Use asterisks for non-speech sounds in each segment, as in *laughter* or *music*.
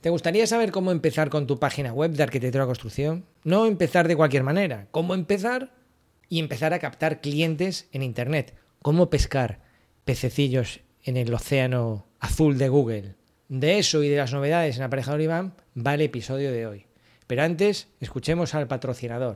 ¿Te gustaría saber cómo empezar con tu página web de arquitectura construcción? No empezar de cualquier manera. ¿Cómo empezar? Y empezar a captar clientes en Internet. ¿Cómo pescar pececillos en el océano azul de Google? De eso y de las novedades en Aparejador Iván va el episodio de hoy. Pero antes, escuchemos al patrocinador.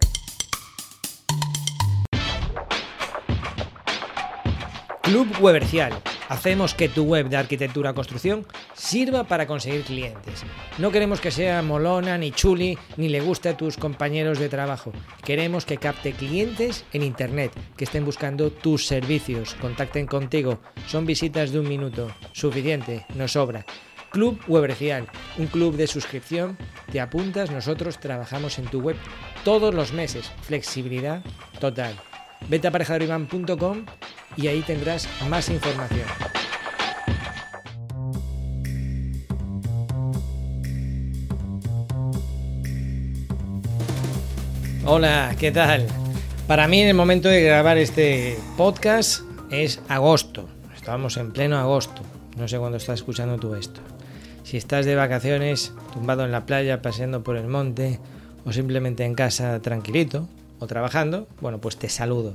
Club Webercial Hacemos que tu web de arquitectura construcción sirva para conseguir clientes. No queremos que sea molona, ni chuli, ni le guste a tus compañeros de trabajo. Queremos que capte clientes en Internet, que estén buscando tus servicios, contacten contigo. Son visitas de un minuto. Suficiente, no sobra. Club Webrecial, un club de suscripción. Te apuntas, nosotros trabajamos en tu web todos los meses. Flexibilidad total. Vete a y ahí tendrás más información. Hola, ¿qué tal? Para mí en el momento de grabar este podcast es agosto. Estamos en pleno agosto. No sé cuándo estás escuchando tú esto. Si estás de vacaciones, tumbado en la playa, paseando por el monte o simplemente en casa tranquilito o trabajando, bueno, pues te saludo.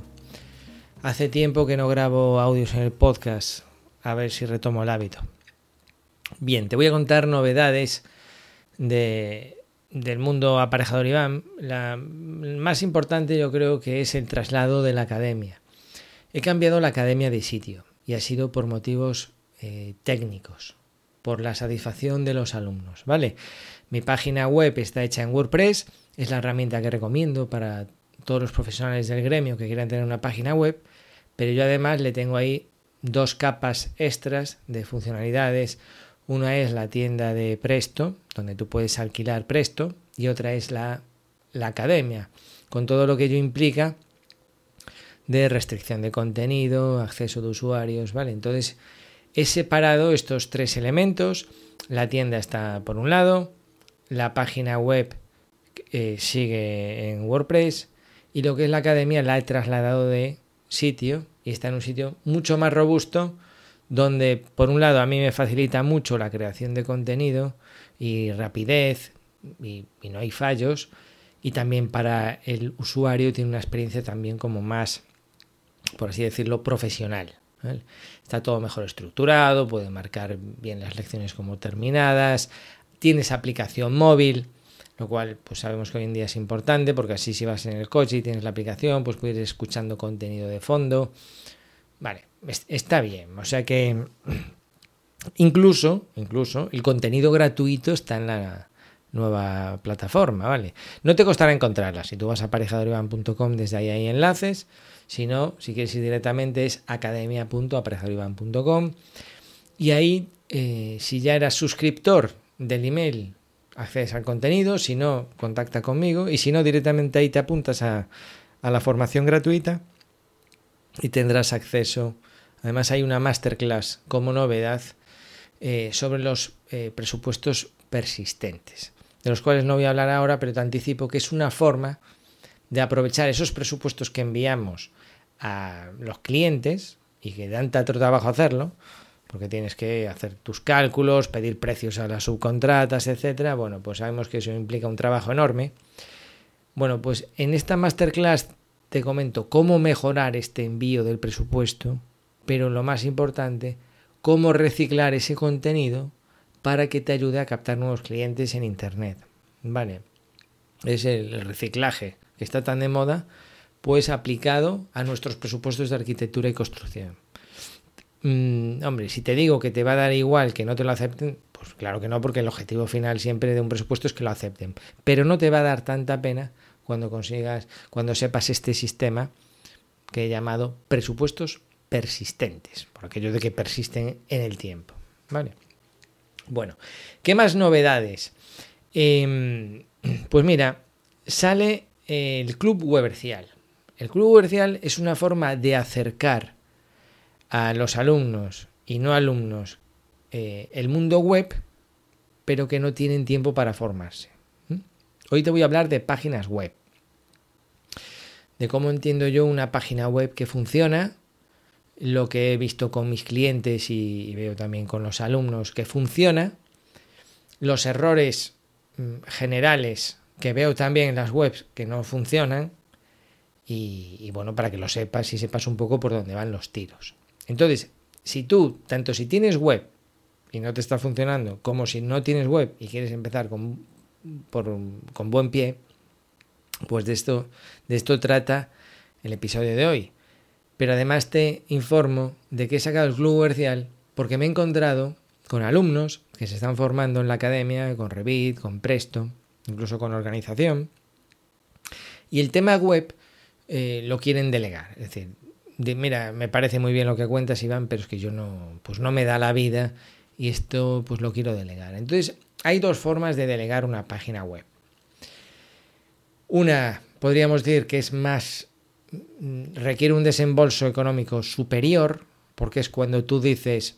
Hace tiempo que no grabo audios en el podcast, a ver si retomo el hábito. Bien, te voy a contar novedades de, del mundo aparejador Iván. La más importante yo creo que es el traslado de la academia. He cambiado la academia de sitio y ha sido por motivos eh, técnicos, por la satisfacción de los alumnos, ¿vale? Mi página web está hecha en WordPress, es la herramienta que recomiendo para todos los profesionales del gremio que quieran tener una página web pero yo además le tengo ahí dos capas extras de funcionalidades. Una es la tienda de Presto, donde tú puedes alquilar Presto, y otra es la, la academia, con todo lo que ello implica de restricción de contenido, acceso de usuarios, ¿vale? Entonces, he separado estos tres elementos. La tienda está por un lado, la página web eh, sigue en WordPress y lo que es la academia la he trasladado de sitio y está en un sitio mucho más robusto donde por un lado a mí me facilita mucho la creación de contenido y rapidez y, no hay fallos y también para el usuario tiene una experiencia también como más por así decirlo profesional está todo mejor estructurado puede marcar bien las lecciones como terminadas tienes aplicación móvil lo cual pues sabemos que hoy en día es importante porque así si vas en el coche y tienes la aplicación pues puedes ir escuchando contenido de fondo. Vale está bien o sea que *clears throat* incluso incluso el contenido gratuito está en la nueva plataforma vale no te costará encontrarla. Si tú vas a parejadorivan.com desde ahí hay enlaces. Si no si quieres ir directamente es academia.aparejadorivan.com y ahí eh, si ya eras suscriptor del email accedes al contenido, si no, contacta conmigo. Y si no, directamente ahí te apuntas a, la formación gratuita y tendrás acceso. Además hay una masterclass como novedad eh, sobre los eh, presupuestos persistentes, de los cuales no voy a hablar ahora, pero te anticipo que es una forma de aprovechar esos presupuestos que enviamos a los clientes y que dan tanto trabajo hacerlo, porque tienes que hacer tus cálculos, pedir precios a las subcontratas, etcétera. Bueno, pues sabemos que eso implica un trabajo enorme. Bueno, pues en esta masterclass te comento cómo mejorar este envío del presupuesto, pero lo más importante, cómo reciclar ese contenido para que te ayude a captar nuevos clientes en internet. Vale. Es el reciclaje que está tan de moda, pues aplicado a nuestros presupuestos de arquitectura y construcción. Mm, hombre, si te digo que te va a dar igual que no te lo acepten, pues claro que no, porque el objetivo final siempre de un presupuesto es que lo acepten. Pero no te va a dar tanta pena cuando consigas, cuando sepas este sistema que he llamado presupuestos persistentes, por aquello de que persisten en el tiempo. ¿Vale? Bueno, ¿qué más novedades? Em, pues mira, sale el Club Webercial. El Club Webercial es una forma de acercar a los alumnos y no alumnos eh, el mundo web, pero que no tienen tiempo para formarse. Hoy te voy a hablar de páginas web, de cómo entiendo yo una página web que funciona, lo que he visto con mis clientes y veo también con los alumnos que funciona, los errores mm, generales que veo también en las webs que no funcionan y, bueno, para que lo sepas y sepas un poco por dónde van los tiros. Entonces, si tú, tanto si tienes web y no te está funcionando, como si no tienes web y quieres empezar con, con buen pie, pues de esto, de esto trata el episodio de hoy. Pero además te informo de que he sacado el Club Comercial porque me he encontrado con alumnos que se están formando en la academia, con Revit, con Presto, incluso con organización. Y el tema web eh, lo quieren delegar. Es decir, mira, me parece muy bien lo que cuentas, Iván, pero es que yo no, pues no me da la vida y esto pues lo quiero delegar. Entonces, hay dos formas de delegar una página web. Una, podríamos decir que es más, requiere un desembolso económico superior, porque es cuando tú dices,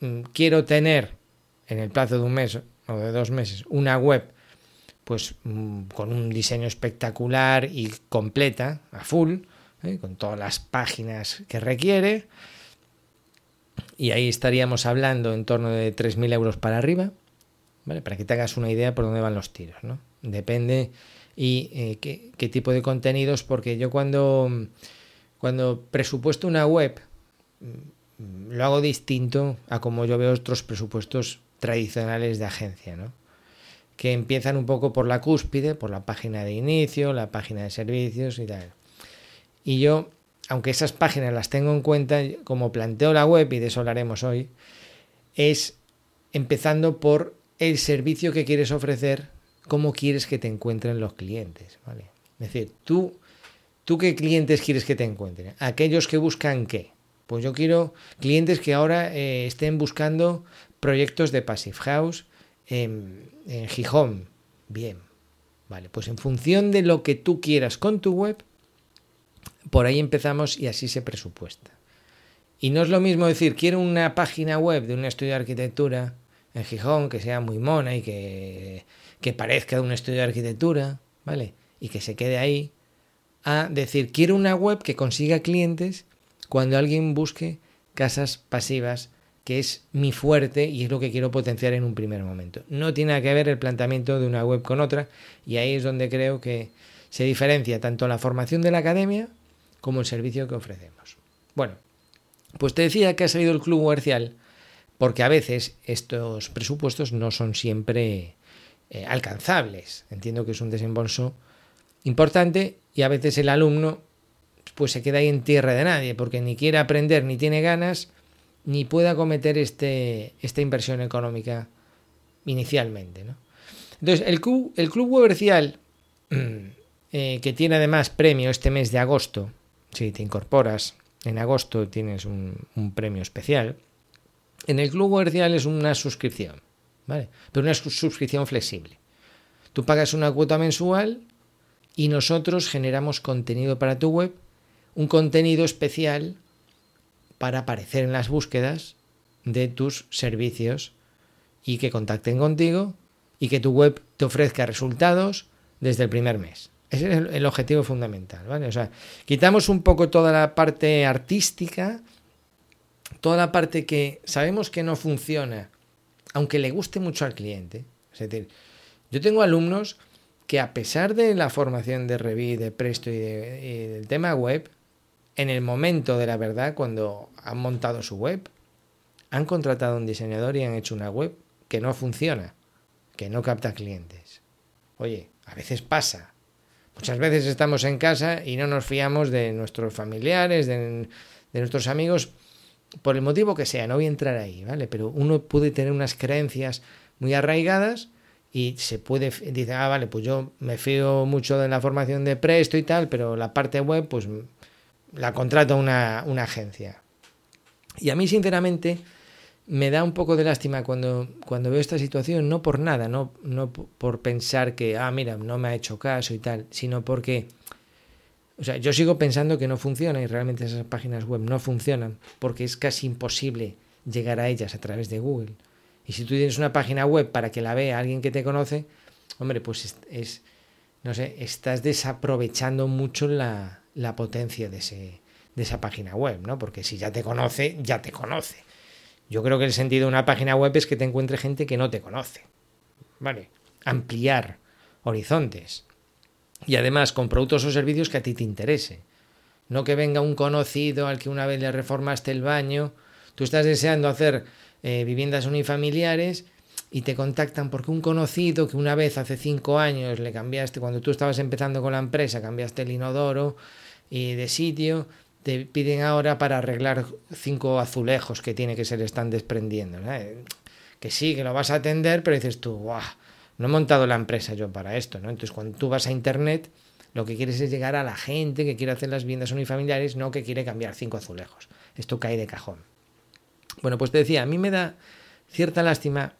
mm, quiero tener en el plazo de un mes o de dos meses una web pues mm, con un diseño espectacular y completa, a full, ¿eh? con todas las páginas que requiere. Y ahí estaríamos hablando en torno de 3.000 euros para arriba, ¿vale? Para que te hagas una idea por dónde van los tiros, ¿no? Depende y eh, qué, tipo de contenidos, porque yo cuando, cuando presupuesto una web mm, lo hago distinto a como yo veo otros presupuestos tradicionales de agencia, ¿no? que empiezan un poco por la cúspide, por la página de inicio, la página de servicios y tal. Y yo, aunque esas páginas las tengo en cuenta, como planteo la web, y de eso hablaremos hoy, es empezando por el servicio que quieres ofrecer cómo quieres que te encuentren los clientes. ¿vale? Es decir, tú, tú qué clientes quieres que te encuentren. Aquellos que buscan qué. Pues yo quiero clientes que ahora eh, estén buscando proyectos de Passive House en, en Gijón. Bien. Vale, pues en función de lo que tú quieras con tu web, por ahí empezamos y así se presupuesta. Y no es lo mismo decir, quiero una página web de un estudio de arquitectura en Gijón que sea muy mona y que que parezca un estudio de arquitectura, ¿vale? Y que se quede ahí, a decir, quiero una web que consiga clientes cuando alguien busque casas pasivas, que es mi fuerte y es lo que quiero potenciar en un primer momento. No tiene que ver el planteamiento de una web con otra y ahí es donde creo que se diferencia tanto la formación de la academia como el servicio que ofrecemos. Bueno, pues te decía que ha salido el club comercial porque a veces estos presupuestos no son siempre eh, alcanzables. Entiendo que es un desembolso importante y a veces el alumno pues se queda ahí en tierra de nadie porque ni quiere aprender ni tiene ganas ni puede acometer este, esta inversión económica inicialmente. Entonces, el club, el club *clears throat* eh, que tiene además premio este mes de agosto, si te incorporas en agosto tienes un, un premio especial, en el club Webercial es una suscripción. ¿Vale? Pero una suscripción flexible. Tú pagas una cuota mensual y nosotros generamos contenido para tu web, un contenido especial para aparecer en las búsquedas de tus servicios y que contacten contigo y que tu web te ofrezca resultados desde el primer mes. Ese es el, objetivo fundamental, ¿vale? O sea, quitamos un poco toda la parte artística, toda la parte que sabemos que no funciona aunque le guste mucho al cliente. Es decir, yo tengo alumnos que a pesar de la formación de Revit, de Presto y, del tema web, en el momento de la verdad, cuando han montado su web, han contratado a un diseñador y han hecho una web que no funciona, que no capta clientes. Oye, a veces pasa. Muchas veces estamos en casa y no nos fiamos de nuestros familiares, de, de nuestros amigos, por el motivo que sea, no voy a entrar ahí, ¿vale? Pero uno puede tener unas creencias muy arraigadas y se puede, dice, ah, vale, pues yo me fío mucho de la formación de Presto y tal, pero la parte web, pues la contrato una, una agencia. Y a mí, sinceramente, me da un poco de lástima cuando, cuando veo esta situación, no por nada, no, no por pensar que, ah, mira, no me ha hecho caso y tal, sino porque o sea, yo sigo pensando que no funciona y realmente esas páginas web no funcionan porque es casi imposible llegar a ellas a través de Google. Y si tú tienes una página web para que la vea alguien que te conoce, hombre, pues es, no sé, estás desaprovechando mucho la, la potencia de, ese, de esa página web, ¿no? Porque si ya te conoce, ya te conoce. Yo creo que el sentido de una página web es que te encuentre gente que no te conoce. ¿vale? Ampliar horizontes. Y además con productos o servicios que a ti te interese. No que venga un conocido al que una vez le reformaste el baño, tú estás deseando hacer eh, viviendas unifamiliares y te contactan porque un conocido que una vez hace cinco años le cambiaste, cuando tú estabas empezando con la empresa, cambiaste el inodoro y de sitio, te piden ahora para arreglar cinco azulejos que tiene que se le están desprendiendo. Que sí, que lo vas a atender, pero dices tú, ¡guau! No he montado la empresa yo para esto, ¿no? Entonces, cuando tú vas a internet, lo que quieres es llegar a la gente que quiere hacer las viviendas unifamiliares, no que quiere cambiar cinco azulejos. Esto cae de cajón. Bueno, pues te decía, a mí me da cierta lástima,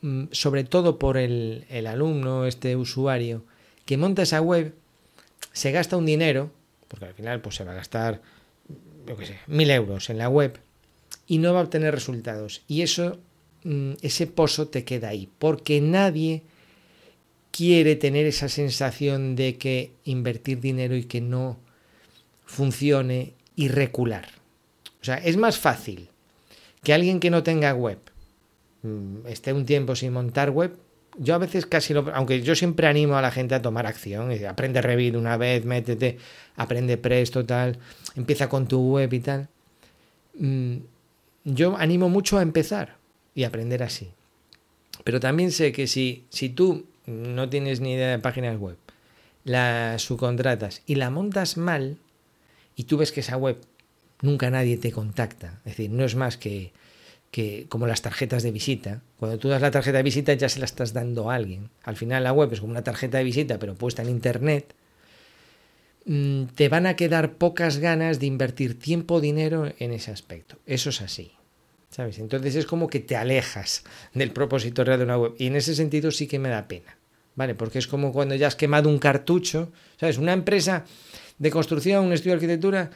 mm, sobre todo por el, alumno, este usuario, que monta esa web, se gasta un dinero, porque al final pues se va a gastar, yo qué sé, mil euros en la web, y no va a obtener resultados. Y eso, mm, ese pozo te queda ahí, porque nadie quiere tener esa sensación de que invertir dinero y que no funcione y recular. O sea, es más fácil que alguien que no tenga web mm, esté un tiempo sin montar web. Yo a veces casi lo, aunque yo siempre animo a la gente a tomar acción, aprende Revit una vez, métete, aprende Presto, tal, empieza con tu web y tal. Mm, yo animo mucho a empezar y aprender así. Pero también sé que si, si tú no tienes ni idea de páginas web, la subcontratas y la montas mal, y tú ves que esa web nunca nadie te contacta, es decir, no es más que, que como las tarjetas de visita. Cuando tú das la tarjeta de visita ya se la estás dando a alguien. Al final la web es como una tarjeta de visita pero puesta en internet. Mm, te van a quedar pocas ganas de invertir tiempo o dinero en ese aspecto. Eso es así. Entonces es como que te alejas del propósito real de una web. Y en ese sentido sí que me da pena, ¿vale? Porque es como cuando ya has quemado un cartucho, ¿sabes? Una empresa de construcción, un estudio de arquitectura,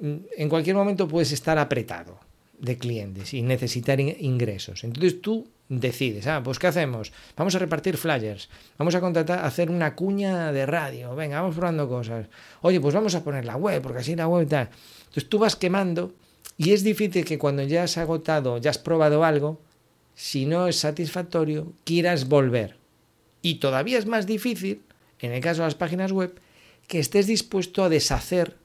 mm, en cualquier momento puedes estar apretado de clientes y necesitar ingresos. Entonces tú decides, ah, pues ¿qué hacemos? Vamos a repartir flyers, vamos a contratar, hacer una cuña de radio, venga, vamos probando cosas. Oye, pues vamos a poner la web, porque así la web tal. Entonces tú vas quemando y es difícil que cuando ya has agotado, ya has probado algo, si no es satisfactorio, quieras volver. Y todavía es más difícil, en el caso de las páginas web, que estés dispuesto a deshacer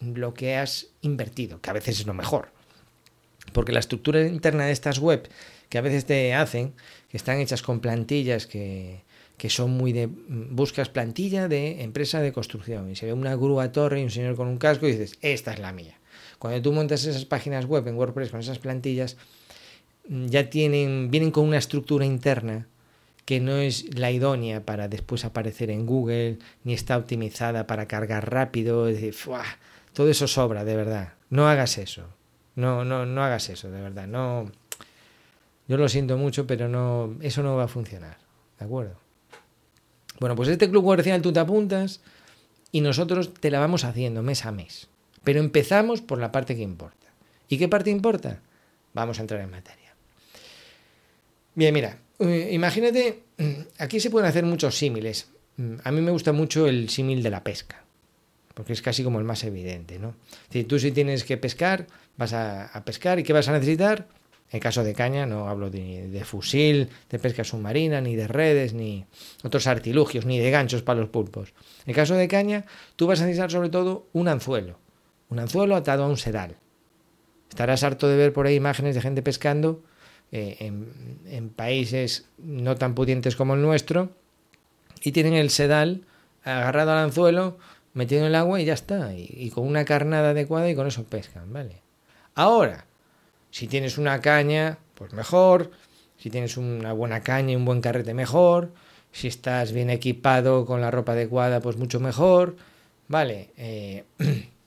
lo que has invertido, que a veces es lo mejor. Porque la estructura interna de estas web que a veces te hacen, que están hechas con plantillas que, que son muy de... Buscas plantilla de empresa de construcción y se ve una grúa torre y un señor con un casco y dices, esta es la mía. Cuando tú montas esas páginas web en WordPress con esas plantillas, mm, ya tienen, vienen con una estructura interna que no es la idónea para después aparecer en Google, ni está optimizada para cargar rápido. decir, todo eso sobra, de verdad. No hagas eso. No, no, no hagas eso, de verdad. No. Yo lo siento mucho, pero no, eso no va a funcionar. ¿De acuerdo? Bueno, pues este club comercial tú te apuntas y nosotros te la vamos haciendo mes a mes. Pero empezamos por la parte que importa. ¿Y qué parte importa? Vamos a entrar en materia. Bien, mira, eh, imagínate, mm, aquí se pueden hacer muchos símiles. Mm, a mí me gusta mucho el símil de la pesca, porque es casi como el más evidente, ¿no? Si tú si tienes que pescar, vas a, pescar y ¿qué vas a necesitar? En caso de caña, no hablo de, de, fusil, de pesca submarina, ni de redes, ni otros artilugios, ni de ganchos para los pulpos. En caso de caña, tú vas a necesitar sobre todo un anzuelo un anzuelo atado a un sedal. Estarás harto de ver por ahí imágenes de gente pescando eh, en, países no tan pudientes como el nuestro y tienen el sedal agarrado al anzuelo, metido en el agua y ya está. Y, con una carnada adecuada y con eso pescan, ¿vale? Ahora, si tienes una caña, pues mejor. Si tienes una buena caña y un buen carrete, mejor. Si estás bien equipado con la ropa adecuada, pues mucho mejor. Vale. Eh, *clears throat*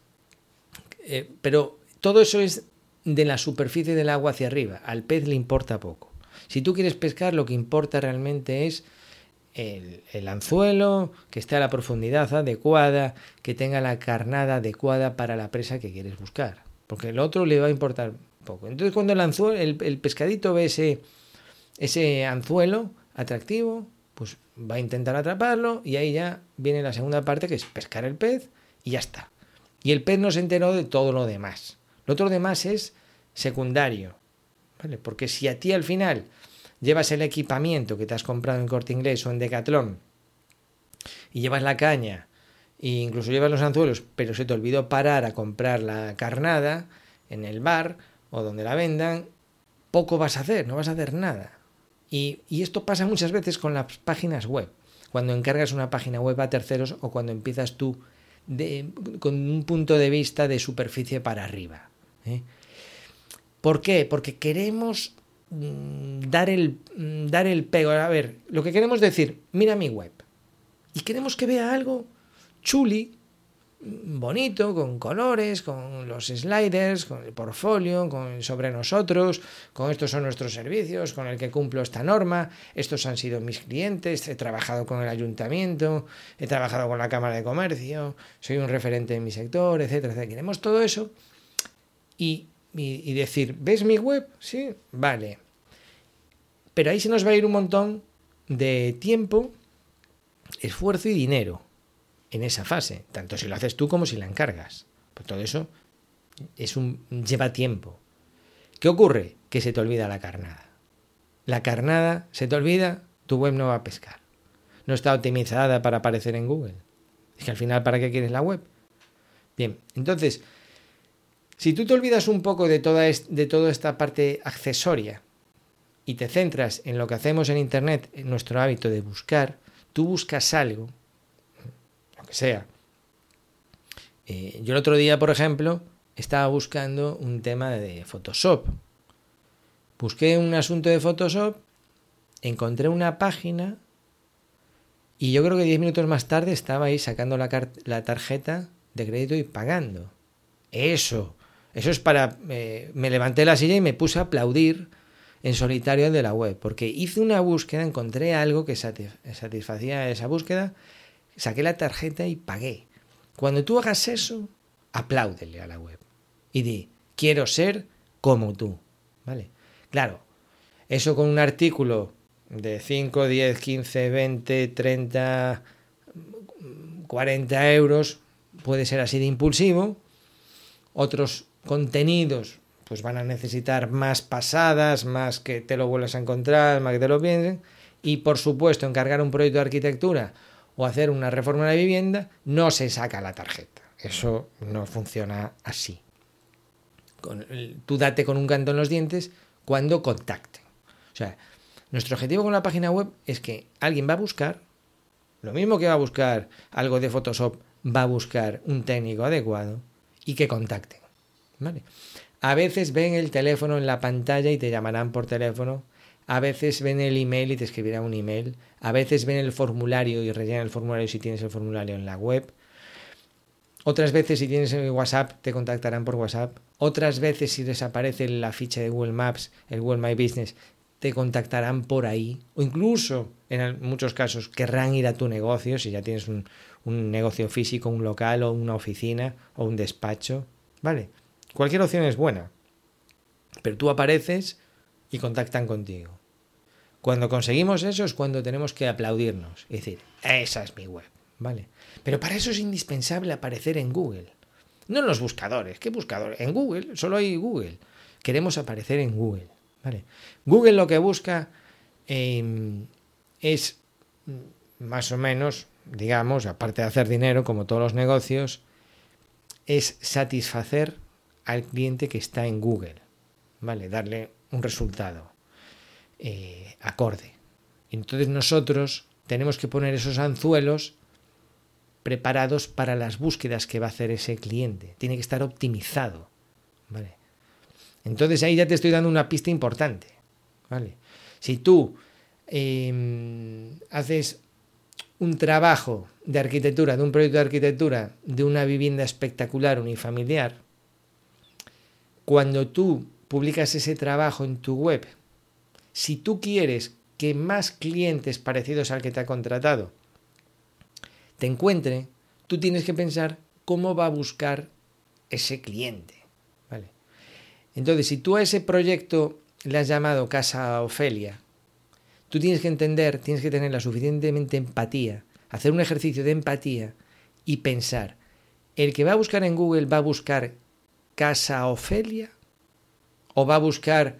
Eh, pero todo eso es de la superficie del agua hacia arriba. Al pez le importa poco. Si tú quieres pescar, lo que importa realmente es el, anzuelo, que esté a la profundidad adecuada, que tenga la carnada adecuada para la presa que quieres buscar. Porque el otro le va a importar poco. Entonces cuando el, anzuelo, el, pescadito ve ese, ese anzuelo atractivo, pues va a intentar atraparlo y ahí ya viene la segunda parte que es pescar el pez y ya está. Y el pez no se enteró de todo lo demás. Lo otro demás es secundario. ¿vale? Porque si a ti al final llevas el equipamiento que te has comprado en Corte Inglés o en Decathlon y llevas la caña e incluso llevas los anzuelos, pero se te olvidó parar a comprar la carnada en el bar o donde la vendan, poco vas a hacer, no vas a hacer nada. Y, y esto pasa muchas veces con las páginas web. Cuando encargas una página web a terceros o cuando empiezas tú con un punto de vista de superficie para arriba. ¿eh? ¿Por qué? Porque queremos mm, dar el, mm, dar el pego. A ver, lo que queremos decir, mira mi web. Y queremos que vea algo chuli, bonito, con colores, con los sliders, con el portfolio, con sobre nosotros, con estos son nuestros servicios, con el que cumplo esta norma, estos han sido mis clientes, he trabajado con el ayuntamiento, he trabajado con la Cámara de Comercio, soy un referente en mi sector, etcétera, etcétera. Queremos todo eso y, y, y decir, ¿ves mi web? Sí, vale. Pero ahí se nos va a ir un montón de tiempo, esfuerzo y dinero en esa fase, tanto si lo haces tú como si la encargas. Pues todo eso es un, lleva tiempo. ¿Qué ocurre? Que se te olvida la carnada. La carnada se te olvida, tu web no va a pescar. No está optimizada para aparecer en Google. Es que al final, ¿para qué quieres la web? Bien, entonces, si tú te olvidas un poco de toda, de toda esta parte accesoria y te centras en lo que hacemos en Internet, en nuestro hábito de buscar, tú buscas algo sea. Eh, yo el otro día, por ejemplo, estaba buscando un tema de Photoshop. Busqué un asunto de Photoshop, encontré una página y yo creo que 10 minutos más tarde estaba ahí sacando la, tarjeta de crédito y pagando. Eso, eso es para... Eh, me levanté la silla y me puse a aplaudir en solitario de la web, porque hice una búsqueda, encontré algo que satisfacía esa búsqueda saqué la tarjeta y pagué. Cuando tú hagas eso, apláudele a la web y di, quiero ser como tú. ¿Vale? Claro, eso con un artículo de 5, 10, 15, 20, 30, 40 euros puede ser así de impulsivo. Otros contenidos pues van a necesitar más pasadas, más que te lo vuelvas a encontrar, más que te lo piensen. Y por supuesto, encargar un proyecto de arquitectura o hacer una reforma de vivienda, no se saca la tarjeta. Eso no funciona así. tú date con un canto en los dientes cuando contacten. O sea, nuestro objetivo con la página web es que alguien va a buscar, lo mismo que va a buscar algo de Photoshop, va a buscar un técnico adecuado y que contacten. ¿Vale? A veces ven el teléfono en la pantalla y te llamarán por teléfono a veces ven el email y te escribirán un email, a veces ven el formulario y rellenan el formulario si tienes el formulario en la web. Otras veces si tienes el WhatsApp te contactarán por WhatsApp. Otras veces si desaparece la ficha de Google Maps, el Google My Business, te contactarán por ahí. O incluso, en muchos casos, querrán ir a tu negocio, si ya tienes un, un negocio físico, un local o una oficina o un despacho. Vale, cualquier opción es buena. Pero tú apareces y contactan contigo. Cuando conseguimos eso es cuando tenemos que aplaudirnos y decir, esa es mi web, ¿vale? Pero para eso es indispensable aparecer en Google. No en los buscadores, ¿qué buscador? En Google, solo hay Google. Queremos aparecer en Google, ¿vale? Google lo que busca em, es más o menos, digamos, aparte de hacer dinero, como todos los negocios, es satisfacer al cliente que está en Google, ¿vale? Darle un resultado eh, acorde. Entonces nosotros tenemos que poner esos anzuelos preparados para las búsquedas que va a hacer ese cliente. Tiene que estar optimizado. ¿vale? Entonces ahí ya te estoy dando una pista importante. ¿vale? Si tú em, haces un trabajo de arquitectura, de un proyecto de arquitectura, de una vivienda espectacular unifamiliar, cuando tú publicas ese trabajo en tu web, si tú quieres que más clientes parecidos al que te ha contratado te encuentre, tú tienes que pensar cómo va a buscar ese cliente. ¿vale? Entonces, si tú a ese proyecto le has llamado Casa Ofelia, tú tienes que entender, tienes que tener la suficientemente empatía, hacer un ejercicio de empatía y pensar, el que va a buscar en Google va a buscar Casa Ofelia o va a buscar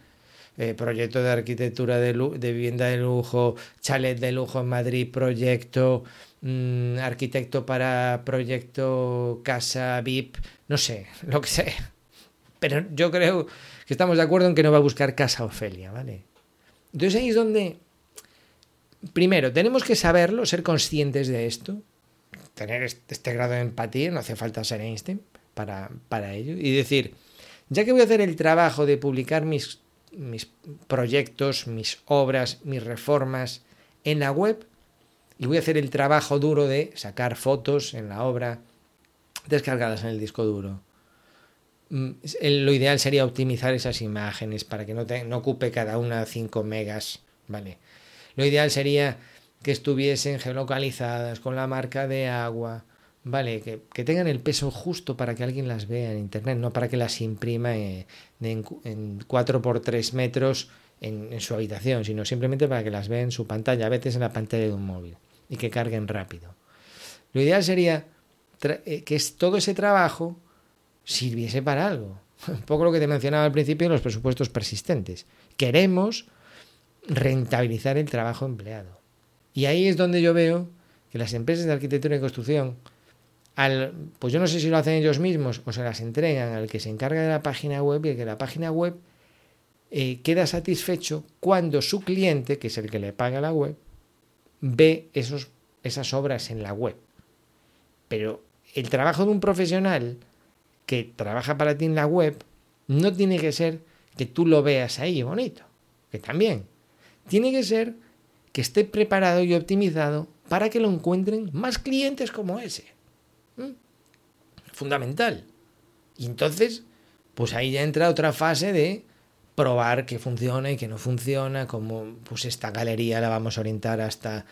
eh, proyecto de arquitectura de, de, vivienda de lujo, chalet de lujo en Madrid, proyecto, mm, arquitecto para proyecto casa VIP, no sé, *laughs* lo que sea. Pero yo creo que estamos de acuerdo en que no va a buscar casa Ofelia, ¿vale? Entonces ahí es donde, primero, tenemos que saberlo, ser conscientes de esto, tener este grado de empatía, no hace falta ser Einstein para, para ello, y decir, ya que voy a hacer el trabajo de publicar mis, mis proyectos, mis obras, mis reformas en la web, y voy a hacer el trabajo duro de sacar fotos en la obra descargadas en el disco duro. Mm, lo ideal sería optimizar esas imágenes para que no, no ocupe cada una 5 megas, ¿vale? Lo ideal sería que estuviesen geolocalizadas con la marca de agua, Vale, que, tengan el peso justo para que alguien las vea en internet, no para que las imprima en, en, 4 por 3 metros en, su habitación, sino simplemente para que las vea en su pantalla, a veces en la pantalla de un móvil, y que carguen rápido. Lo ideal sería eh, que todo ese trabajo sirviese para algo. *laughs* Un poco lo que te mencionaba al principio de los presupuestos persistentes. Queremos rentabilizar el trabajo empleado. Y ahí es donde yo veo que las empresas de arquitectura y construcción pues yo no sé si lo hacen ellos mismos o se las entregan al que se encarga de la página web y el que la página web eh, queda satisfecho cuando su cliente, que es el que le paga la web, ve esos, esas obras en la web. Pero el trabajo de un profesional que trabaja para ti en la web no tiene que ser que tú lo veas ahí bonito, que también. Tiene que ser que esté preparado y optimizado para que lo encuentren más clientes como ese. Fundamental. Y entonces, pues ahí ya entra otra fase de probar que funciona y que no funciona, como pues esta galería la vamos a orientar hasta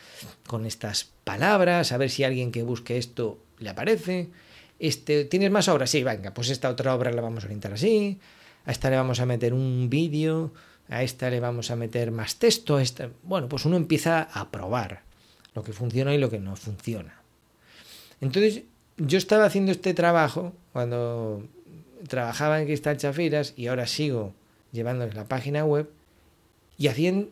con estas palabras, a ver si alguien que busque esto le aparece. Este, ¿Tienes más obras? Sí, venga, pues esta otra obra la vamos a orientar así. A esta le vamos a meter un vídeo, a esta le vamos a meter más texto. A esta... Bueno, pues uno empieza a probar lo que funciona y lo que no funciona. Entonces, yo estaba haciendo este trabajo cuando trabajaba en Cristal Chafiras y ahora sigo llevándoles la página web y hacían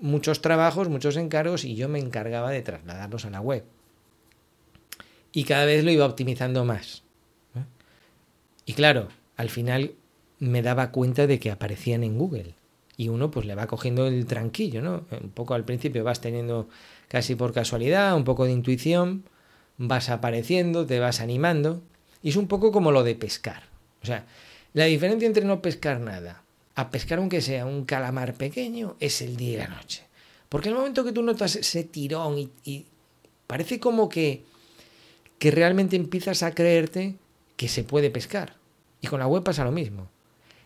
muchos trabajos, muchos encargos y yo me encargaba de trasladarlos a la web. Y cada vez lo iba optimizando más. Y claro, al final me daba cuenta de que aparecían en Google. Y uno pues le va cogiendo el tranquillo, ¿no? Un poco al principio vas teniendo casi por casualidad, un poco de intuición, vas apareciendo, te vas animando, y es un poco como lo de pescar. O sea, la diferencia entre no pescar nada a pescar aunque sea un calamar pequeño es el día y la noche. Porque el momento que tú notas ese tirón y, parece como que, que realmente empiezas a creerte que se puede pescar. Y con la web pasa lo mismo.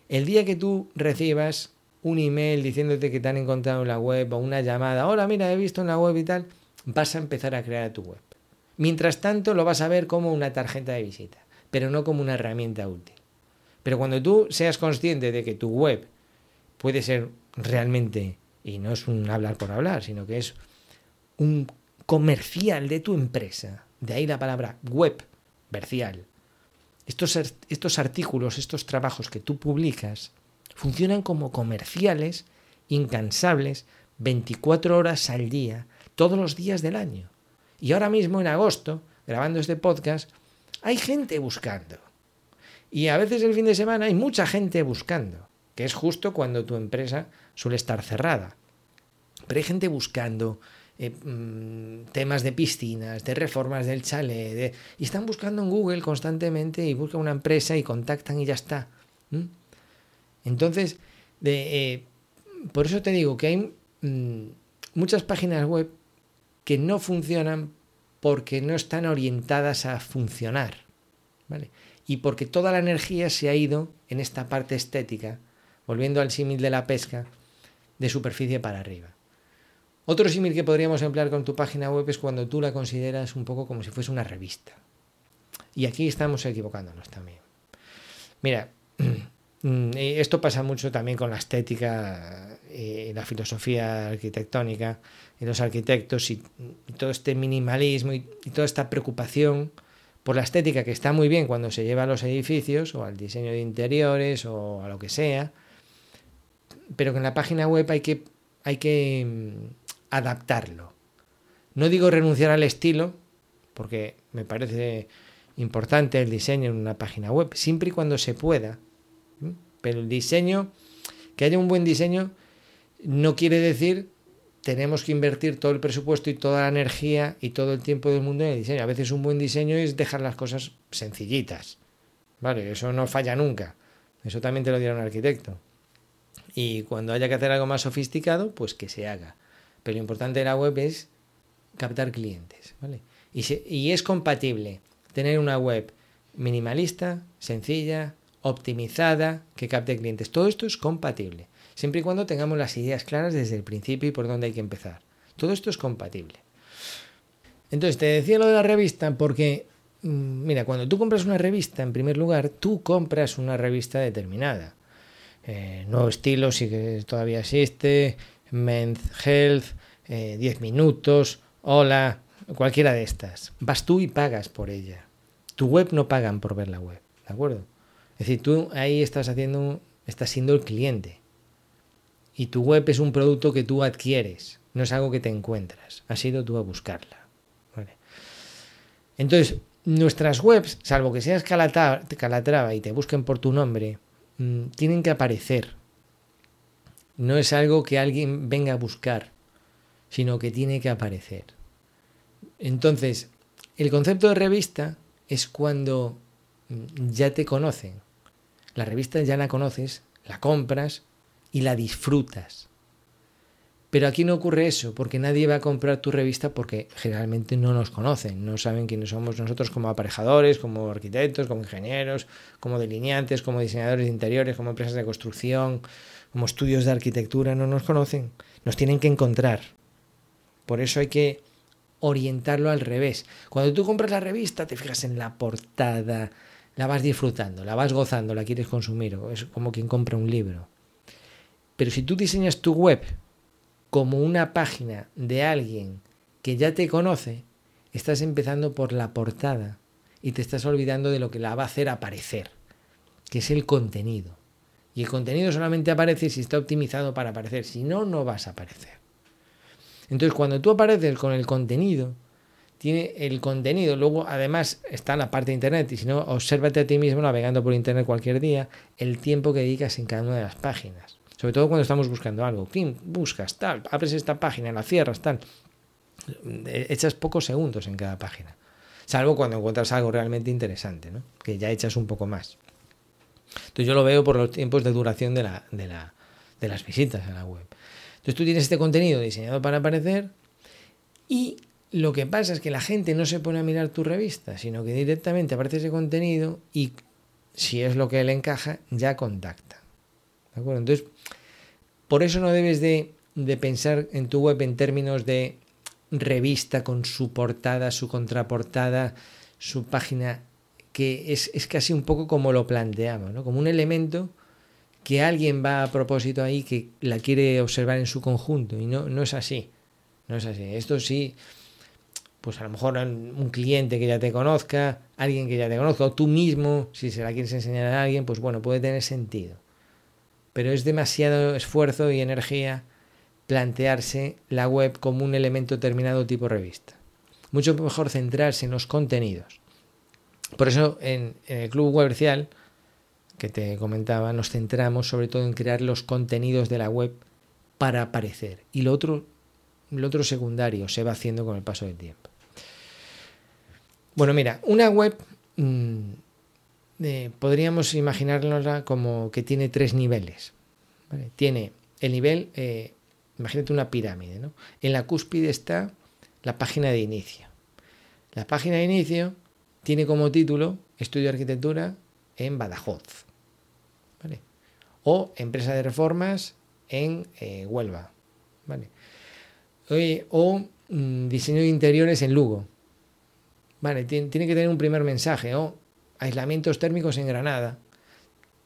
El día que tú recibas un email diciéndote que te han encontrado en la web o una llamada, hola, mira, he visto en la web y tal, vas a empezar a crear tu web. Mientras tanto, lo vas a ver como una tarjeta de visita, pero no como una herramienta útil. Pero cuando tú seas consciente de que tu web puede ser realmente, y no es un hablar por hablar, sino que es un comercial de tu empresa, de ahí la palabra web, vercial. Estos, estos artículos, estos trabajos que tú publicas, funcionan como comerciales incansables 24 horas al día, todos los días del año. Y ahora mismo, en agosto, grabando este podcast, hay gente buscando. Y a veces el fin de semana hay mucha gente buscando, que es justo cuando tu empresa suele estar cerrada. Pero hay gente buscando eh, mm, temas de piscinas, de reformas del chalet, y están buscando en Google constantemente y buscan una empresa y contactan y ya está. Entonces, eh, por eso te digo que hay mm, muchas páginas web que no funcionan porque no están orientadas a funcionar. ¿vale? Y porque toda la energía se ha ido en esta parte estética, volviendo al símil de la pesca, de superficie para arriba. Otro símil que podríamos emplear con tu página web es cuando tú la consideras un poco como si fuese una revista. Y aquí estamos equivocándonos también. Mira, *clears throat* Mm, esto pasa mucho también con la estética y la filosofía arquitectónica y los arquitectos y, todo este minimalismo y, toda esta preocupación por la estética que está muy bien cuando se lleva a los edificios o al diseño de interiores o a lo que sea, pero que en la página web hay que, hay que mm, adaptarlo. No digo renunciar al estilo, porque me parece importante el diseño en una página web, siempre y cuando se pueda. Pero el diseño, que haya un buen diseño, no quiere decir tenemos que invertir todo el presupuesto y toda la energía y todo el tiempo del mundo en el diseño. A veces un buen diseño es dejar las cosas sencillitas. Vale, eso no falla nunca. Eso también te lo dirá un arquitecto. Y cuando haya que hacer algo más sofisticado, pues que se haga. Pero lo importante de la web es captar clientes. ¿vale? Y, y es compatible tener una web minimalista, sencilla, optimizada, que capte clientes. Todo esto es compatible, siempre y cuando tengamos las ideas claras desde el principio y por dónde hay que empezar. Todo esto es compatible. Entonces, te decía lo de la revista porque, mm, mira, cuando tú compras una revista, en primer lugar, tú compras una revista determinada. Eh, Nuevo Estilo sí que todavía existe, Men's Health, 10 eh, minutos, Hola, cualquiera de estas. Vas tú y pagas por ella. Tu web no pagan por ver la web, ¿de acuerdo? Es decir, tú ahí estás haciendo, estás siendo el cliente. Y tu web es un producto que tú adquieres, no es algo que te encuentras. Has ido tú a buscarla. Entonces, nuestras webs, salvo que seas Calatrava y te busquen por tu nombre, mm, tienen que aparecer. No es algo que alguien venga a buscar, sino que tiene que aparecer. Entonces, el concepto de revista es cuando mm, ya te conocen. La revista ya la conoces, la compras y la disfrutas. Pero aquí no ocurre eso, porque nadie va a comprar tu revista porque generalmente no nos conocen, no saben quiénes somos nosotros como aparejadores, como arquitectos, como ingenieros, como delineantes, como diseñadores de interiores, como empresas de construcción, como estudios de arquitectura, no nos conocen. Nos tienen que encontrar. Por eso hay que orientarlo al revés. Cuando tú compras la revista, te fijas en la portada, la vas disfrutando, la vas gozando, la quieres consumir, es como quien compra un libro. Pero si tú diseñas tu web como una página de alguien que ya te conoce, estás empezando por la portada y te estás olvidando de lo que la va a hacer aparecer, que es el contenido. Y el contenido solamente aparece si está optimizado para aparecer, si no, no vas a aparecer. Entonces, cuando tú apareces con el contenido, tiene el contenido, luego además está la parte de internet, y si no, obsérvate a ti mismo navegando por internet cualquier día, el tiempo que dedicas en cada una de las páginas. Sobre todo cuando estamos buscando algo. Buscas tal, abres esta página, la cierras, tal. Echas pocos segundos en cada página. Salvo cuando encuentras algo realmente interesante, ¿no? que ya echas un poco más. Entonces yo lo veo por los tiempos de duración de, la, de, la, de las visitas a la web. Entonces tú tienes este contenido diseñado para aparecer y lo que pasa es que la gente no se pone a mirar tu revista, sino que directamente aparece ese contenido y si es lo que le encaja, ya contacta. Entonces, por eso no debes de, pensar en tu web en términos de revista con su portada, su contraportada, su página, que es, es casi un poco como lo planteamos, ¿no? Como un elemento que alguien va a propósito ahí que la quiere observar en su conjunto y no, no es así. No es así. Esto sí, pues a lo mejor un cliente que ya te conozca, alguien que ya te conozca, o tú mismo, si se la quieres enseñar a alguien, pues bueno, puede tener sentido. Pero es demasiado esfuerzo y energía plantearse la web como un elemento determinado tipo revista. Mucho mejor centrarse en los contenidos. Por eso en, en el Club Comercial que te comentaba, nos centramos sobre todo en crear los contenidos de la web para aparecer. Y lo otro, lo otro secundario se va haciendo con el paso del tiempo. Bueno, mira, una web mm, eh, podríamos imaginarla como que tiene tres niveles. Tiene el nivel, eh, imagínate una pirámide, ¿no? En la cúspide está la página de inicio. La página de inicio tiene como título Estudio de Arquitectura en Badajoz o empresa de reformas en eh, Huelva. ¿vale? o mm, diseño de interiores en Lugo. Vale, tiene, que tener un primer mensaje, aislamientos térmicos en Granada.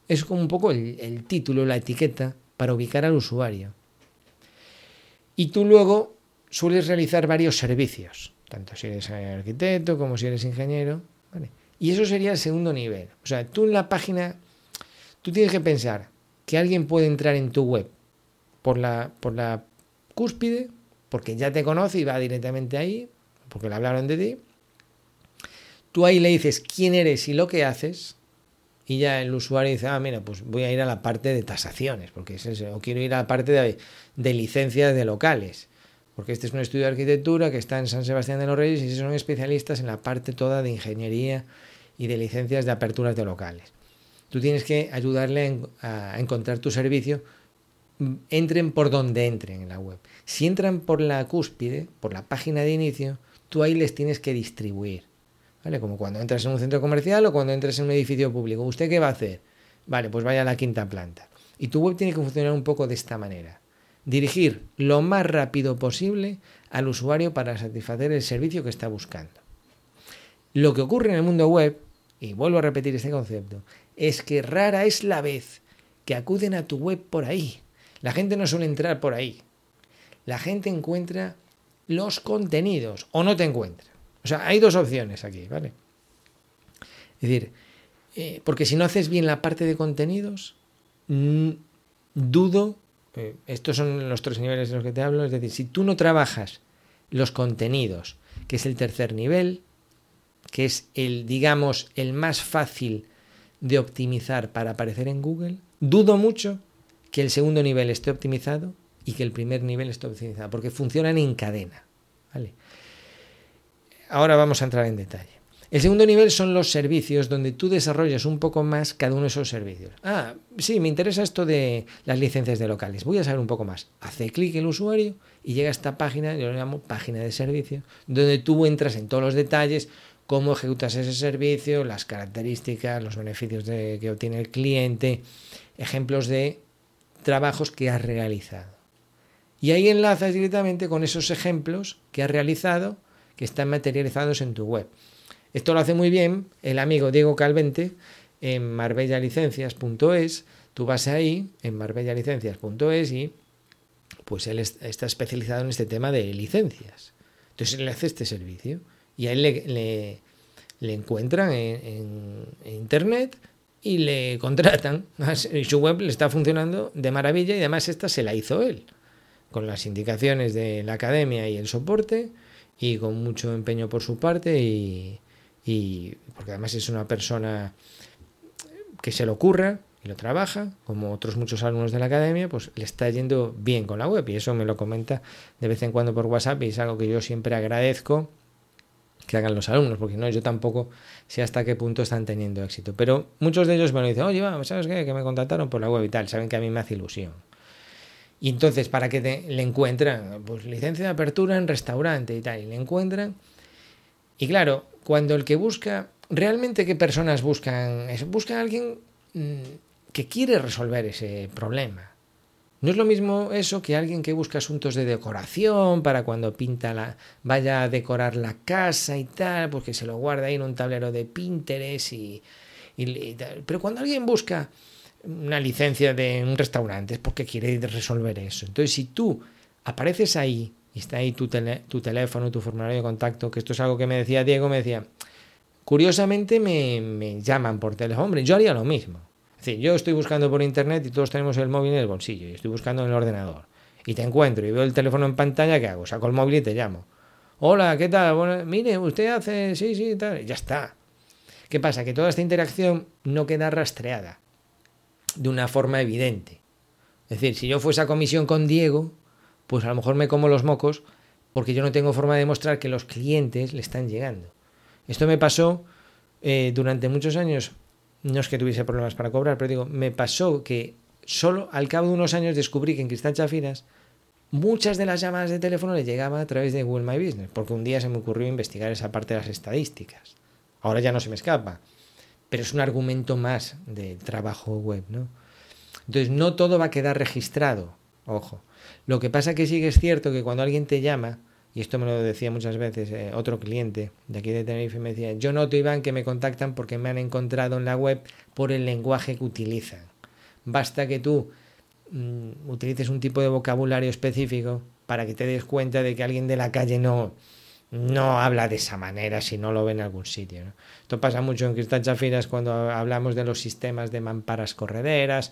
Es como un poco el, título, la etiqueta para ubicar al usuario. Y tú luego sueles realizar varios servicios, tanto si eres arquitecto como si eres ingeniero. Y eso sería el segundo nivel. O sea, tú en la página, tú tienes que pensar, que alguien puede entrar en tu web por la, por la cúspide, porque ya te conoce y va directamente ahí, porque le hablaron de ti. Tú ahí le dices quién eres y lo que haces, y ya el usuario dice, ah, mira, pues voy a ir a la parte de tasaciones, porque es eso, o quiero ir a la parte de, de licencias de locales, porque este es un estudio de arquitectura que está en San Sebastián de los Reyes y son especialistas en la parte toda de ingeniería y de licencias de aperturas de locales. Tú tienes que ayudarle a encontrar tu servicio, entren por donde entren en la web. Si entran por la cúspide, por la página de inicio, tú ahí les tienes que distribuir. Como cuando entras en un centro comercial o cuando entras en un edificio público. ¿Usted qué va a hacer? Vale, pues vaya a la quinta planta. Y tu web tiene que funcionar un poco de esta manera. Dirigir lo más rápido posible al usuario para satisfacer el servicio que está buscando. Lo que ocurre en el mundo web, y vuelvo a repetir este concepto, es que rara es la vez que acuden a tu web por ahí. La gente no suele entrar por ahí. La gente encuentra los contenidos o no te encuentra. O sea, hay dos opciones aquí, ¿vale? Es decir, eh, porque si no haces bien la parte de contenidos, dudo, eh, estos son los tres niveles de los que te hablo, es decir, si tú no trabajas los contenidos, que es el tercer nivel, que es el, digamos, el más fácil de optimizar para aparecer en Google, dudo mucho que el segundo nivel esté optimizado y que el primer nivel esté optimizado, porque funcionan en cadena. ¿vale? Ahora vamos a entrar en detalle. El segundo nivel son los servicios donde tú desarrollas un poco más cada uno de esos servicios. Ah, sí, me interesa esto de las licencias de locales. Voy a saber un poco más. Hace clic el usuario y llega a esta página, yo lo llamo página de servicio, donde tú entras en todos los detalles, cómo ejecutas ese servicio, las características, los beneficios que obtiene el cliente, ejemplos de trabajos que has realizado. Y ahí enlazas directamente con esos ejemplos que has realizado están materializados en tu web. Esto lo hace muy bien el amigo Diego Calvente en marbellalicencias.es. Tú vas ahí en marbellalicencias.es y pues él está especializado en este tema de licencias. Entonces él le hace este servicio y a él le, le, encuentran en, internet y le contratan. *laughs* Y su web le está funcionando de maravilla y además esta se la hizo él, con las indicaciones de la academia y el soporte y con mucho empeño por su parte y, y porque además es una persona que se lo ocurra y lo trabaja, como otros muchos alumnos de la academia, pues le está yendo bien con la web y eso me lo comenta de vez en cuando por WhatsApp y es algo que yo siempre agradezco que hagan los alumnos, porque no, yo tampoco sé hasta qué punto están teniendo éxito. Pero muchos de ellos me lo dicen, oye, vamos, ¿sabes qué? Que me contactaron por la web y tal, saben que a mí me hace ilusión. Y entonces, ¿para que le encuentran? Pues licencia de apertura en restaurante y tal, y le encuentran. Y claro, cuando el que busca, realmente qué personas buscan, buscan a alguien mm, que quiere resolver ese problema. No es lo mismo eso que alguien que busca asuntos de decoración para cuando pinta la vaya a decorar la casa y tal, pues se lo guarda ahí en un tablero de Pinterest y, y, pero cuando alguien busca una licencia de un restaurante es porque quiere resolver eso. Entonces, si tú apareces ahí y está ahí tu, tu teléfono, tu formulario de contacto, que esto es algo que me decía Diego, me decía, curiosamente me, me llaman por teléfono. Hombre, yo haría lo mismo. Es decir, yo estoy buscando por internet y todos tenemos el móvil en el bolsillo y estoy buscando en el ordenador. Y te encuentro y veo el teléfono en pantalla, ¿qué hago? Saco el móvil y te llamo. Hola, ¿qué tal? Mire, usted hace, sí, sí, tal. Ya está. ¿Qué pasa? Que toda esta interacción no queda rastreada de una forma evidente. Es decir, si yo fuese a comisión con Diego, pues a lo mejor me como los mocos porque yo no tengo forma de demostrar que los clientes le están llegando. Esto me pasó eh, durante muchos años no es que tuviese problemas para cobrar, pero digo, me pasó que solo al cabo de unos años descubrí que en Cristal Chafiras muchas de las llamadas de teléfono le llegaban a través de Google My Business, porque un día se me ocurrió investigar esa parte de las estadísticas. Ahora ya no se me escapa, pero es un argumento más de trabajo web, ¿no? Entonces, no todo va a quedar registrado, ojo. Lo que pasa que sí que es cierto que cuando alguien te llama, y esto me lo decía muchas veces eh, otro cliente de aquí de Tenerife, me decía, yo noto, Iván, que me contactan porque me han encontrado en la web por el lenguaje que utilizan. Basta que tú mm, utilices un tipo de vocabulario específico para que te des cuenta de que alguien de la calle no, no habla de esa manera si no lo ve en algún sitio. Esto pasa mucho en Cristal Chafiras cuando hablamos de los sistemas de mamparas correderas,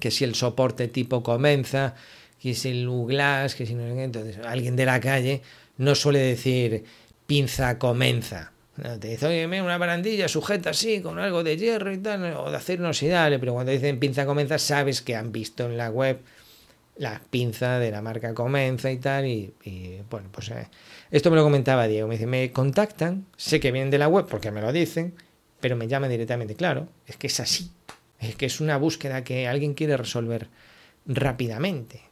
que si el soporte tipo comienza que es el uglas, que si no entonces alguien de la calle no suele decir pinza comenza. te dice, oye, una barandilla sujeta así, con algo de hierro y tal, o de acero inoxidable, pero cuando dicen pinza comenza, sabes que han visto en la web la pinza de la marca Comenza y tal, y, bueno, pues eh, esto me lo comentaba Diego, me dice, me contactan, sé que vienen de la web porque me lo dicen, pero me llaman directamente, claro, es que es así, es que es una búsqueda que alguien quiere resolver rápidamente.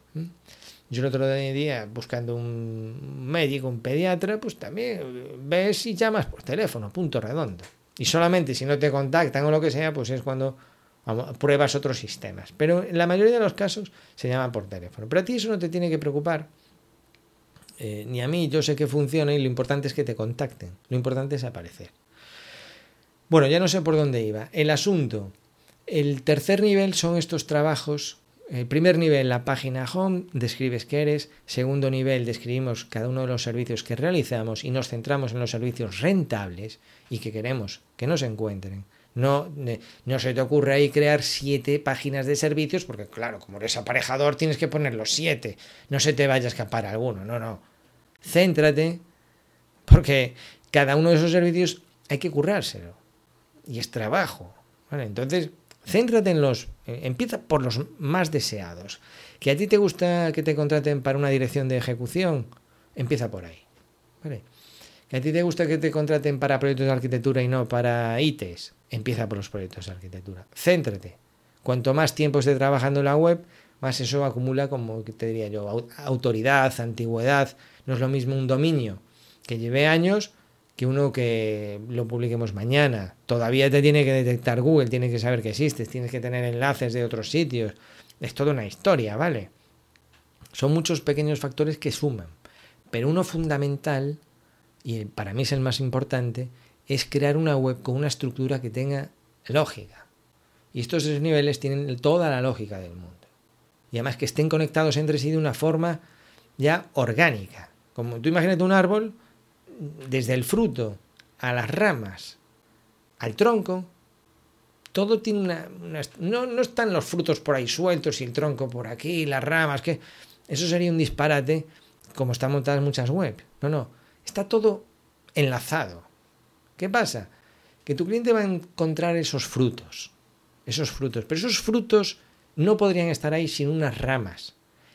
Yo el otro día, buscando un médico, un pediatra, pues también ves y llamas por teléfono, punto redondo. Y solamente si no te contactan o lo que sea, pues es cuando pruebas otros sistemas. Pero en la mayoría de los casos se llama por teléfono. Pero a ti eso no te tiene que preocupar. Eh, ni a mí, yo sé que funciona y lo importante es que te contacten. Lo importante es aparecer. Bueno, ya no sé por dónde iba. El asunto. El tercer nivel son estos trabajos el primer nivel, la página home, describes qué eres. Segundo nivel, describimos cada uno de los servicios que realizamos y nos centramos en los servicios rentables y que queremos que nos encuentren. No, no se te ocurre ahí crear siete páginas de servicios, porque claro, como eres aparejador tienes que poner los siete. No se te vaya a escapar alguno, no, no. Céntrate, porque cada uno de esos servicios hay que currárselo. Y es trabajo. Entonces, Céntrate en los, eh, empieza por los más deseados. Que a ti te gusta que te contraten para una dirección de ejecución, empieza por ahí. Que a ti te gusta que te contraten para proyectos de arquitectura y no para ITES, empieza por los proyectos de arquitectura. Céntrate. Cuanto más tiempo esté trabajando en la web, más eso acumula, como te diría yo, autoridad, antigüedad. No es lo mismo un dominio que lleve años que uno que lo publiquemos mañana. Todavía te tiene que detectar Google, tiene que saber que existes, tienes que tener enlaces de otros sitios. Es toda una historia, ¿vale? Son muchos pequeños factores que suman. Pero uno fundamental, y para mí es el más importante, es crear una web con una estructura que tenga lógica. Y estos tres niveles tienen toda la lógica del mundo. Y además que estén conectados entre sí de una forma ya orgánica. Como tú imagínate un árbol, desde el fruto a las ramas, al tronco, todo tiene una... no, no, están los frutos por ahí sueltos y el tronco por aquí, las ramas, que eso sería un disparate como están montadas muchas webs. No, no, está todo enlazado. ¿Qué pasa? Que tu cliente va a encontrar esos frutos, esos frutos, pero esos frutos no podrían estar ahí sin unas ramas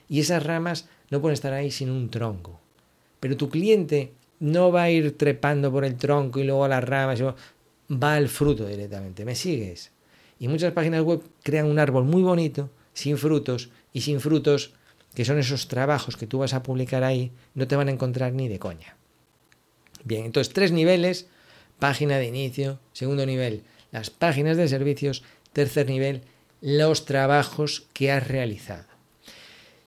y esas ramas no pueden estar ahí sin un tronco. Pero tu cliente no va a ir trepando por el tronco y luego a las ramas, va al fruto directamente. ¿Me sigues? Y muchas páginas web crean un árbol muy bonito, sin frutos, y sin frutos, que son esos trabajos que tú vas a publicar ahí, no te van a encontrar ni de coña. Bien, entonces tres niveles, página de inicio, segundo nivel, las páginas de servicios, tercer nivel, los trabajos que has realizado.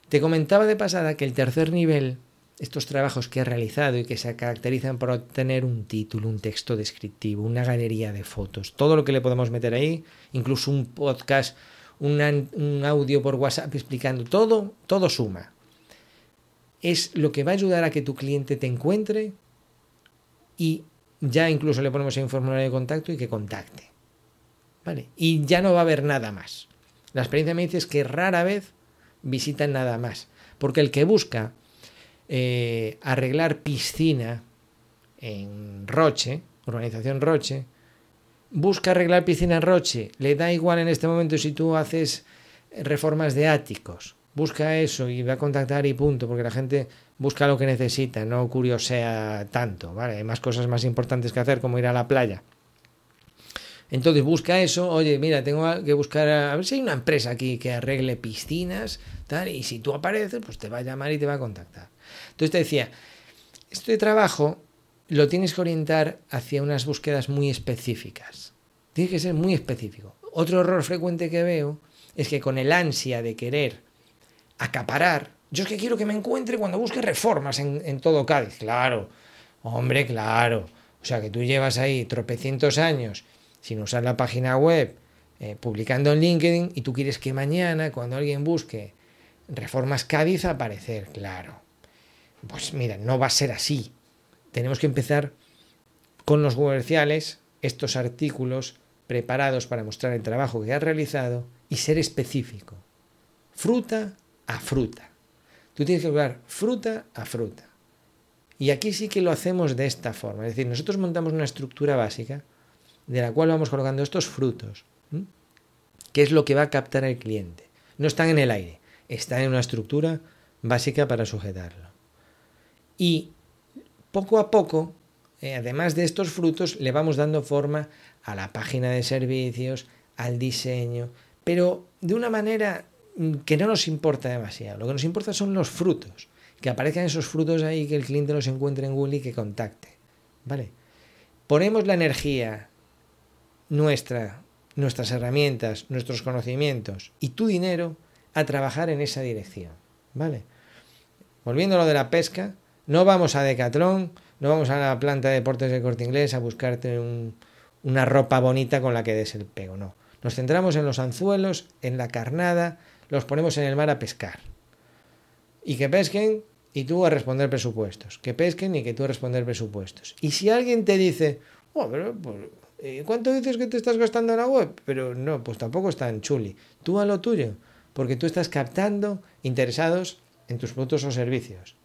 Te comentaba de pasada que el tercer nivel estos trabajos que ha realizado y que se caracterizan por obtener un título, un texto descriptivo, una galería de fotos, todo lo que le podemos meter ahí, incluso un podcast, un audio por WhatsApp explicando, todo, todo suma. Es lo que va a ayudar a que tu cliente te encuentre y ya incluso le ponemos en un formulario de contacto y que contacte. ¿Vale? Y ya no va a haber nada más. La experiencia me dice es que rara vez visitan nada más, porque el que busca eh, arreglar piscina en Roche, Urbanización Roche, busca arreglar piscina en Roche, le da igual en este momento si tú haces reformas de áticos, busca eso y va a contactar y punto, porque la gente busca lo que necesita, no curiosea tanto, ¿vale? Hay más cosas más importantes que hacer, como ir a la playa. Entonces busca eso, oye, mira, tengo que buscar, a, ver si hay una empresa aquí que arregle piscinas, tal, y si tú apareces, pues te va a llamar y te va a contactar. Entonces te decía, este trabajo lo tienes que orientar hacia unas búsquedas muy específicas. Tiene que ser muy específico. Otro error frecuente que veo es que con el ansia de querer acaparar, yo es que quiero que me encuentre cuando busque reformas en, todo Cádiz. Claro, hombre, claro. O sea, que tú llevas ahí tropecientos años sin usar la página web, eh, publicando en LinkedIn, y tú quieres que mañana, cuando alguien busque reformas Cádiz, aparecer. Claro, pues mira, no va a ser así. Tenemos que empezar con los comerciales, estos artículos preparados para mostrar el trabajo que has realizado y ser específico. Fruta a fruta. Tú tienes que calcular fruta a fruta. Y aquí sí que lo hacemos de esta forma. Es decir, nosotros montamos una estructura básica de la cual vamos colocando estos frutos, que es lo que va a captar el cliente. No están en el aire, están en una estructura básica para sujetarlo. Y poco a poco, eh, además de estos frutos, le vamos dando forma a la página de servicios, al diseño, pero de una manera que no nos importa demasiado. Lo que nos importa son los frutos, que aparezcan esos frutos ahí, que el cliente los encuentre en Google y que contacte. ¿Vale? Ponemos la energía nuestra, nuestras herramientas, nuestros conocimientos y tu dinero a trabajar en esa dirección. ¿Vale? Volviendo a lo de la pesca, no vamos a Decathlon, no vamos a la planta de deportes de corte inglés a buscarte una ropa bonita con la que des el pego, no. Nos centramos en los anzuelos, en la carnada, los ponemos en el mar a pescar. Y que pesquen y tú a responder presupuestos. Que pesquen y que tú a responder presupuestos. Y si alguien te dice, oh, pues, eh, ¿cuánto dices que te estás gastando en la web? Pero no, pues tampoco es tan chuli. Tú a lo tuyo, porque tú estás captando interesados en tus productos o servicios.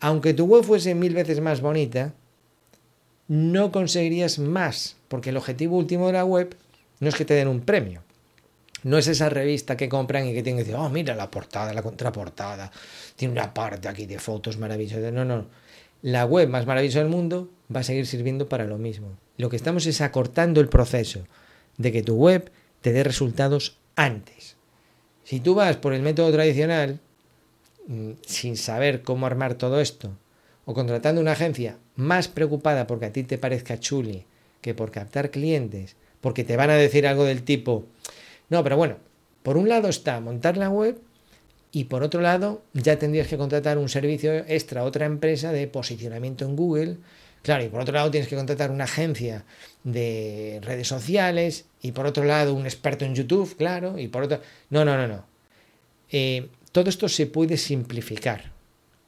Aunque tu web fuese mil veces más bonita, no conseguirías más, porque el objetivo último de la web no es que te den un premio. No es esa revista que compran y que tienen que decir, oh, mira la portada, la contraportada, tiene una parte aquí de fotos maravillosas. No, no. La web más maravillosa del mundo va a seguir sirviendo para lo mismo. Lo que estamos es acortando el proceso de que tu web te dé resultados antes. Si tú vas por el método tradicional, mm, sin saber cómo armar todo esto, o contratando una agencia más preocupada porque a ti te parezca chuli que por captar clientes, porque te van a decir algo del tipo, no, pero bueno, por un lado está montar la web y por otro lado ya tendrías que contratar un servicio extra, otra empresa de posicionamiento en Google. Claro, y por otro lado tienes que contratar una agencia de redes sociales y por otro lado un experto en YouTube, claro, y por otro... No, no, no, no. Eh, todo esto se puede simplificar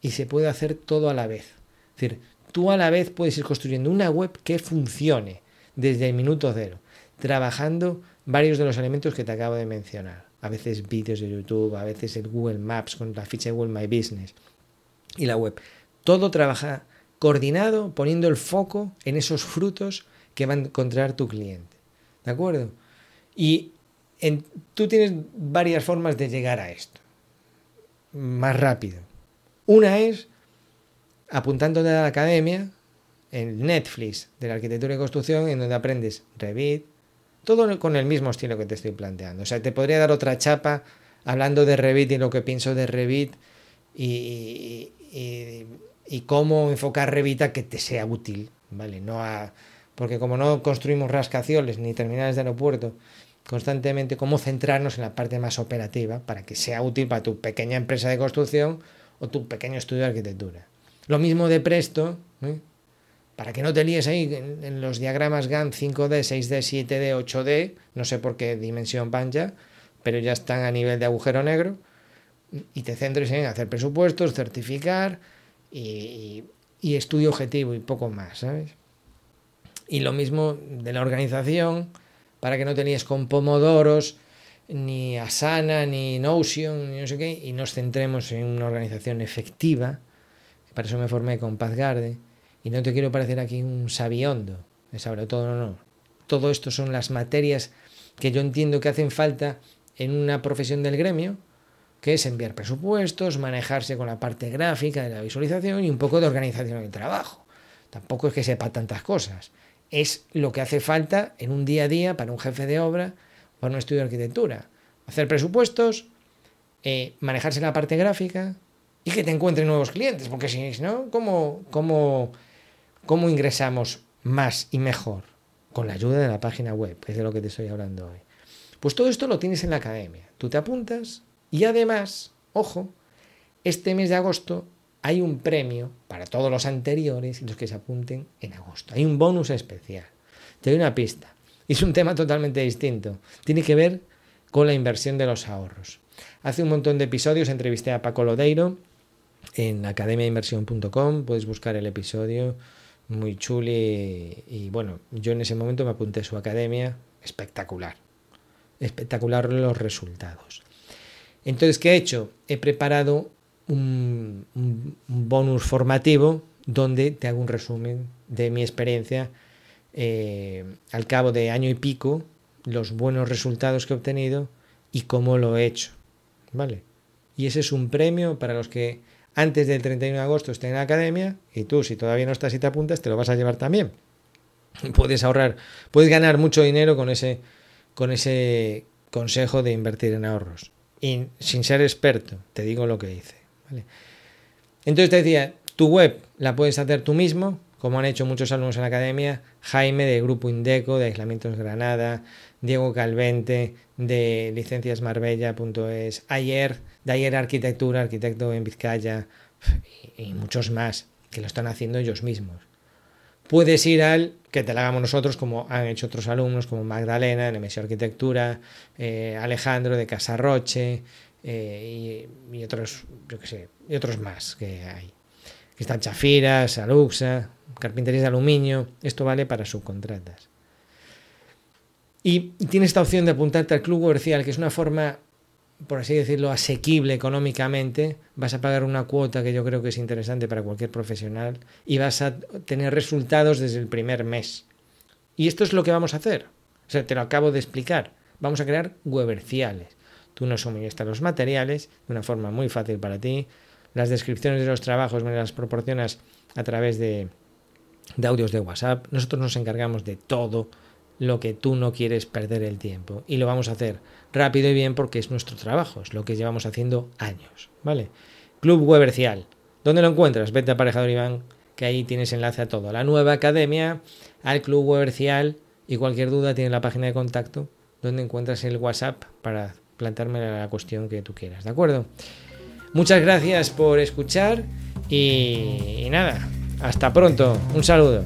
y se puede hacer todo a la vez. Es decir, tú a la vez puedes ir construyendo una web que funcione desde el minuto cero trabajando varios de los elementos que te acabo de mencionar. A veces vídeos de YouTube, a veces el Google Maps con la ficha de Google My Business y la web. Todo trabaja coordinado, poniendo el foco en esos frutos que va a encontrar tu cliente. ¿De acuerdo? Y tú tienes varias formas de llegar a esto. Más rápido. Una es apuntándote a la academia, en Netflix de la arquitectura y construcción, en donde aprendes Revit, todo con el mismo estilo que te estoy planteando. O sea, te podría dar otra chapa hablando de Revit y lo que pienso de Revit y, y, cómo enfocar Revit a que te sea útil, ¿vale? No a, porque como no construimos rascacioles ni terminales de aeropuerto, constantemente cómo centrarnos en la parte más operativa para que sea útil para tu pequeña empresa de construcción o tu pequeño estudio de arquitectura. Lo mismo de Presto, ¿eh? Para que no te líes ahí en, los diagramas GAN 5D, 6D, 7D, 8D, no sé por qué dimensión van ya, pero ya están a nivel de agujero negro, y te centres en hacer presupuestos, certificar y, estudio objetivo y poco más, ¿sabes? Y lo mismo de la organización, para que no te líes con pomodoros, ni Asana, ni Notion, ni no sé qué, y nos centremos en una organización efectiva, para eso me formé con PathGuard, y no te quiero parecer aquí un sabiondo, sobre todo, no, no. Todo esto son las materias que yo entiendo que hacen falta en una profesión del gremio, que es enviar presupuestos, manejarse con la parte gráfica de la visualización y un poco de organización del trabajo. Tampoco es que sepa tantas cosas. Es lo que hace falta en un día a día para un jefe de obra, para un estudio de arquitectura. Hacer presupuestos, eh, manejarse la parte gráfica y que te encuentren nuevos clientes, porque si no, ¿cómo, cómo ¿Cómo ingresamos más y mejor? Con la ayuda de la página web, es de lo que te estoy hablando hoy. Pues todo esto lo tienes en la academia. Tú te apuntas y además, ojo, este mes de agosto hay un premio para todos los anteriores y los que se apunten en agosto. Hay un bonus especial. Te doy una pista. Es un tema totalmente distinto. Tiene que ver con la inversión de los ahorros. Hace un montón de episodios entrevisté a Paco Lodeiro en academiainversión.com. Puedes buscar el episodio muy chuli y bueno, yo en ese momento me apunté a su academia, espectacular, espectacular los resultados. Entonces, ¿qué he hecho? He preparado un, bonus formativo donde te hago un resumen de mi experiencia eh, al cabo de año y pico, los buenos resultados que he obtenido y cómo lo he hecho. ¿Vale? Y ese es un premio para los que antes del 31 de agosto estén en la academia y tú, si todavía no estás y te apuntas, te lo vas a llevar también. Puedes ahorrar, puedes ganar mucho dinero con ese, con ese consejo de invertir en ahorros. Y sin ser experto, te digo lo que hice. Entonces te decía, tu web la puedes hacer tú mismo, como han hecho muchos alumnos en la academia, Jaime de Grupo Indeco, de Aislamientos Granada, Diego Calvente, de licenciasmarbella.es, ayer, de ayer Arquitectura, arquitecto en Vizcaya, y, muchos más que lo están haciendo ellos mismos. Puedes ir al que te lo hagamos nosotros, como han hecho otros alumnos, como Magdalena, en MSI Arquitectura, eh, Alejandro de Casarroche, eh, y, otros, yo que sé, y otros más que hay. Que están Chafiras, Aluxa, carpinterías de aluminio. Esto vale para subcontratas. Y tienes esta opción de apuntarte al club comercial, que es una forma, por así decirlo, asequible económicamente. Vas a pagar una cuota que yo creo que es interesante para cualquier profesional y vas a tener resultados desde el primer mes. Y esto es lo que vamos a hacer. O sea, te lo acabo de explicar. Vamos a crear weberciales. Tú nos suministras los materiales de una forma muy fácil para ti. Las descripciones de los trabajos me las proporcionas a través de, de audios de WhatsApp. Nosotros nos encargamos de todo lo que tú no quieres perder el tiempo. Y lo vamos a hacer rápido y bien porque es nuestro trabajo, es lo que llevamos haciendo años. ¿Vale? Club Webercial. ¿Dónde lo encuentras? Vete a Aparejador Iván, que ahí tienes enlace a todo. A la nueva academia, al Club Webercial y cualquier duda tiene la página de contacto donde encuentras el WhatsApp para plantearme la cuestión que tú quieras. ¿De acuerdo? Muchas gracias por escuchar y nada, hasta pronto. Un saludo.